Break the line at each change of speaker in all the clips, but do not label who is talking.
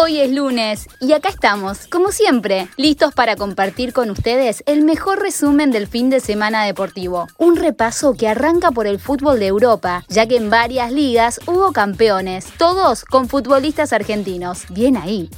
Hoy es lunes y acá estamos, como siempre, listos para compartir con ustedes el mejor resumen del fin de semana deportivo. Un repaso que arranca por el fútbol de Europa, ya que en varias ligas hubo campeones, todos con futbolistas argentinos. Bien ahí.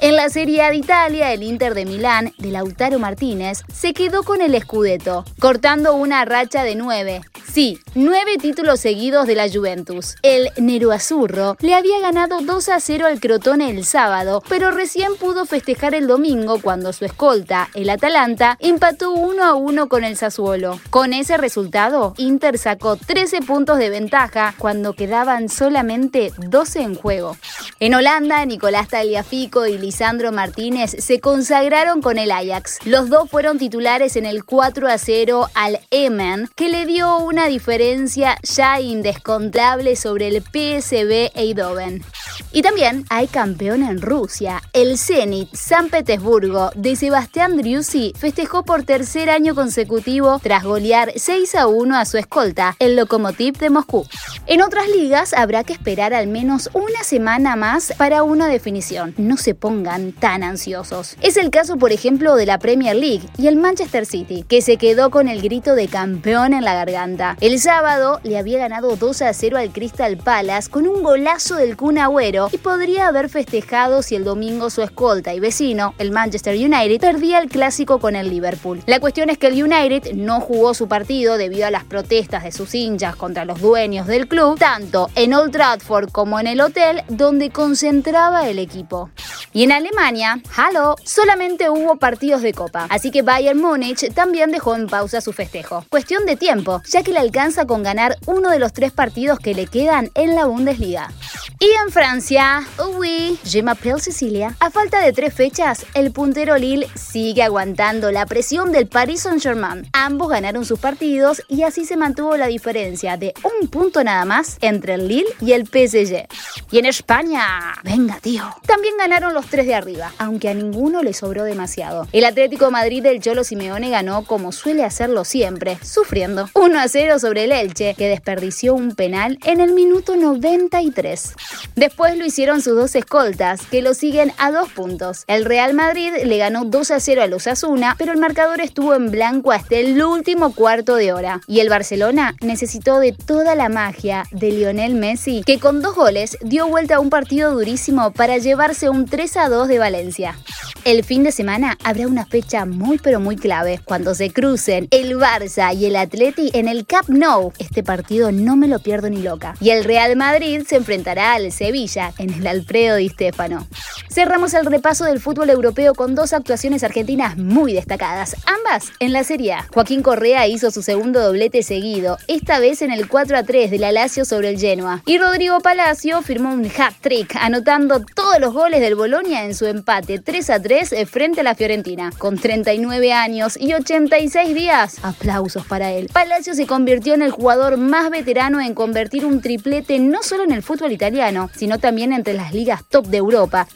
En la Serie A de Italia, el Inter de Milán, de Lautaro Martínez, se quedó con el Scudetto, cortando una racha de nueve. Sí, nueve títulos seguidos de la Juventus. El Neroazurro le había ganado 2 a 0 al Crotone el sábado, pero recién pudo festejar el domingo cuando su escolta, el Atalanta, empató 1 a 1 con el Sassuolo. Con ese resultado, Inter sacó 13 puntos de ventaja cuando quedaban solamente 12 en juego. En Holanda, Nicolás Tagliafico y Lisandro Martínez se consagraron con el Ajax. Los dos fueron titulares en el 4 a 0 al Emen, que le dio una diferencia ya indescontable sobre el PSV Eindhoven. Y también hay campeón en Rusia. El Zenit San Petersburgo de Sebastián Driussi festejó por tercer año consecutivo tras golear 6 a 1 a su escolta, el Lokomotiv de Moscú. En otras ligas habrá que esperar al menos una semana más para una definición. No se pongan tan ansiosos. Es el caso, por ejemplo, de la Premier League y el Manchester City, que se quedó con el grito de campeón en la garganta. El sábado le había ganado 2 a 0 al Crystal Palace con un golazo del Kun Agüero y podría haber festejado si el domingo su escolta y vecino, el Manchester United, perdía el clásico con el Liverpool. La cuestión es que el United no jugó su partido debido a las protestas de sus hinchas contra los dueños del club, tanto en Old Trafford como en el hotel donde concentraba el equipo. Y en Alemania, halo, solamente hubo partidos de copa, así que Bayern Múnich también dejó en pausa su festejo. Cuestión de tiempo, ya que le alcanza con ganar uno de los tres partidos que le quedan en la Bundesliga. Y en Francia, oui, je m'appelle Sicilia. A falta de tres fechas, el puntero Lille sigue aguantando la presión del Paris Saint-Germain. Ambos ganaron sus partidos y así se mantuvo la diferencia de un punto nada más entre el Lille y el PSG. Y en España, venga tío, también ganaron los tres de arriba, aunque a ninguno le sobró demasiado. El Atlético Madrid del Cholo Simeone ganó como suele hacerlo siempre, sufriendo 1 a 0 sobre el Elche, que desperdició un penal en el minuto 93. Después lo hicieron sus dos escoltas, que lo siguen a dos puntos. El Real Madrid le ganó 2 a 0 a los Asuna, pero el marcador estuvo en blanco hasta el último cuarto de hora. Y el Barcelona necesitó de toda la magia de Lionel Messi, que con dos goles dio vuelta a un partido durísimo para llevarse un 3 a 2 de Valencia. El fin de semana habrá una fecha muy pero muy clave cuando se crucen el Barça y el Atleti en el Camp Nou. Este partido no me lo pierdo ni loca. Y el Real Madrid se enfrentará al Sevilla en el Alfredo Di Stefano. Cerramos el repaso del fútbol europeo con dos actuaciones argentinas muy destacadas, ambas en la Serie A. Joaquín Correa hizo su segundo doblete seguido, esta vez en el 4 a 3 de la Lazio sobre el Genoa. Y Rodrigo Palacio firmó un hat-trick, anotando todos los goles del Bolonia en su empate 3 a 3 eh, frente a la Fiorentina. Con 39 años y 86 días, aplausos para él. Palacio se convirtió en el jugador más veterano en convertir un triplete no solo en el fútbol italiano, sino también entre las ligas top de Europa.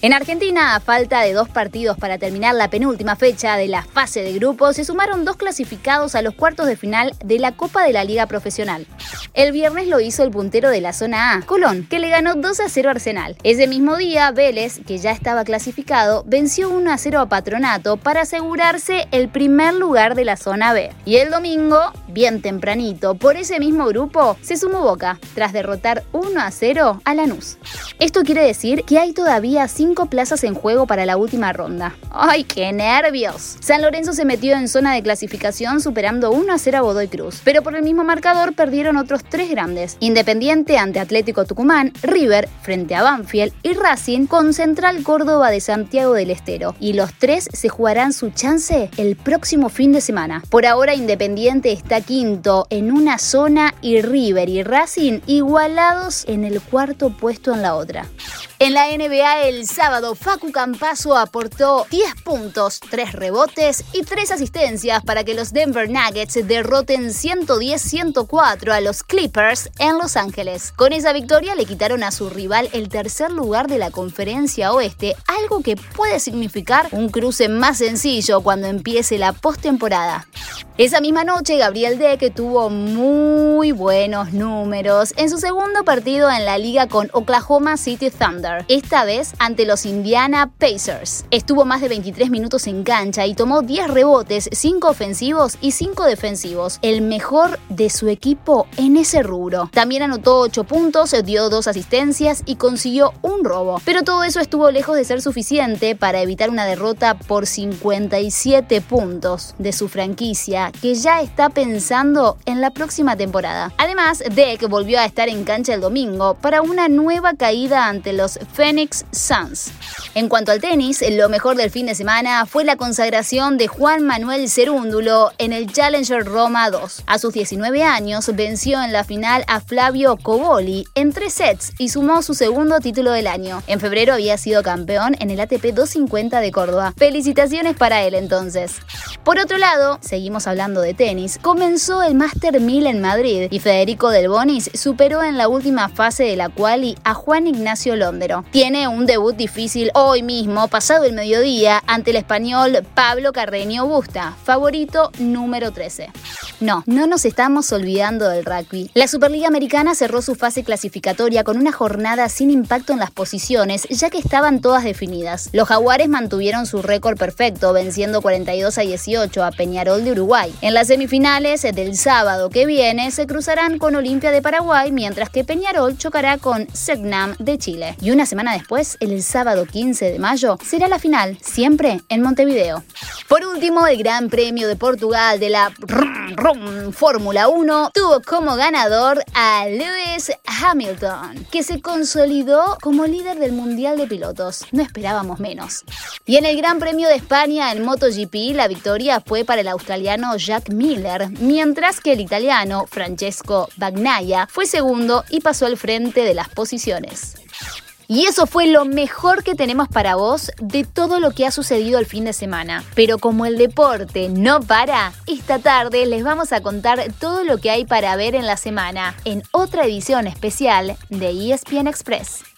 En Argentina, a falta de dos partidos para terminar la penúltima fecha de la fase de grupos, se sumaron dos clasificados a los cuartos de final de la Copa de la Liga Profesional. El viernes lo hizo el puntero de la zona A, Colón, que le ganó 2 a 0 a Arsenal. Ese mismo día, Vélez, que ya estaba clasificado, venció 1 a 0 a Patronato para asegurarse el primer lugar de la zona B. Y el domingo, bien tempranito, por ese mismo grupo, se sumó Boca, tras derrotar 1 a 0 a Lanús. Esto quiere decir que hay todavía 5 plazas en juego para la última ronda. ¡Ay, qué nervios! San Lorenzo se metió en zona de clasificación superando 1 a 0 a Godoy Cruz, pero por el mismo marcador perdieron otros tres grandes. Independiente ante Atlético Tucumán, River frente a Banfield y Racing con Central Córdoba de Santiago del Estero. Y los tres se jugarán su chance el próximo fin de semana. Por ahora Independiente está quinto en una zona y River y Racing igualados en el cuarto puesto en la otra. En la NBA el sábado, Facu Campaso aportó 10 puntos, 3 rebotes y 3 asistencias para que los Denver Nuggets derroten 110-104 a los Clippers en Los Ángeles. Con esa victoria le quitaron a su rival el tercer lugar de la conferencia oeste, algo que puede significar un cruce más sencillo cuando empiece la postemporada. Esa misma noche, Gabriel Deck tuvo muy buenos números en su segundo partido en la liga con Oklahoma City Thunder, esta vez ante los Indiana Pacers. Estuvo más de 23 minutos en cancha y tomó 10 rebotes, 5 ofensivos y 5 defensivos, el mejor de su equipo en ese rubro. También anotó 8 puntos, dio 2 asistencias y consiguió un robo. Pero todo eso estuvo lejos de ser suficiente para evitar una derrota por 57 puntos de su franquicia que ya está pensando en la próxima temporada. Además, Deck volvió a estar en cancha el domingo para una nueva caída ante los Phoenix Suns. En cuanto al tenis, lo mejor del fin de semana fue la consagración de Juan Manuel Cerúndulo en el Challenger Roma 2. A sus 19 años venció en la final a Flavio Coboli en tres sets y sumó su segundo título del año. En febrero había sido campeón en el ATP 250 de Córdoba. Felicitaciones para él entonces. Por otro lado, seguimos hablando de tenis, comenzó el Master 1000 en Madrid y Federico Del Bonis superó en la última fase de la quali a Juan Ignacio Londero. Tiene un debut difícil hoy mismo, pasado el mediodía, ante el español Pablo Carreño Busta, favorito número 13. No, no nos estamos olvidando del rugby. La Superliga Americana cerró su fase clasificatoria con una jornada sin impacto en las posiciones, ya que estaban todas definidas. Los Jaguares mantuvieron su récord perfecto, venciendo 42 a 18 a Peñarol de Uruguay. En las semifinales del sábado que viene se cruzarán con Olimpia de Paraguay, mientras que Peñarol chocará con Segnam de Chile. Y una semana después, el sábado 15 de mayo, será la final, siempre en Montevideo. Por último, el Gran Premio de Portugal de la Fórmula 1 tuvo como ganador a Lewis Hamilton, que se consolidó como líder del Mundial de Pilotos. No esperábamos menos. Y en el Gran Premio de España en MotoGP, la victoria fue para el australiano Jack Miller, mientras que el italiano Francesco Bagnaia fue segundo y pasó al frente de las posiciones. Y eso fue lo mejor que tenemos para vos de todo lo que ha sucedido el fin de semana. Pero como el deporte no para, esta tarde les vamos a contar todo lo que hay para ver en la semana en otra edición especial de ESPN Express.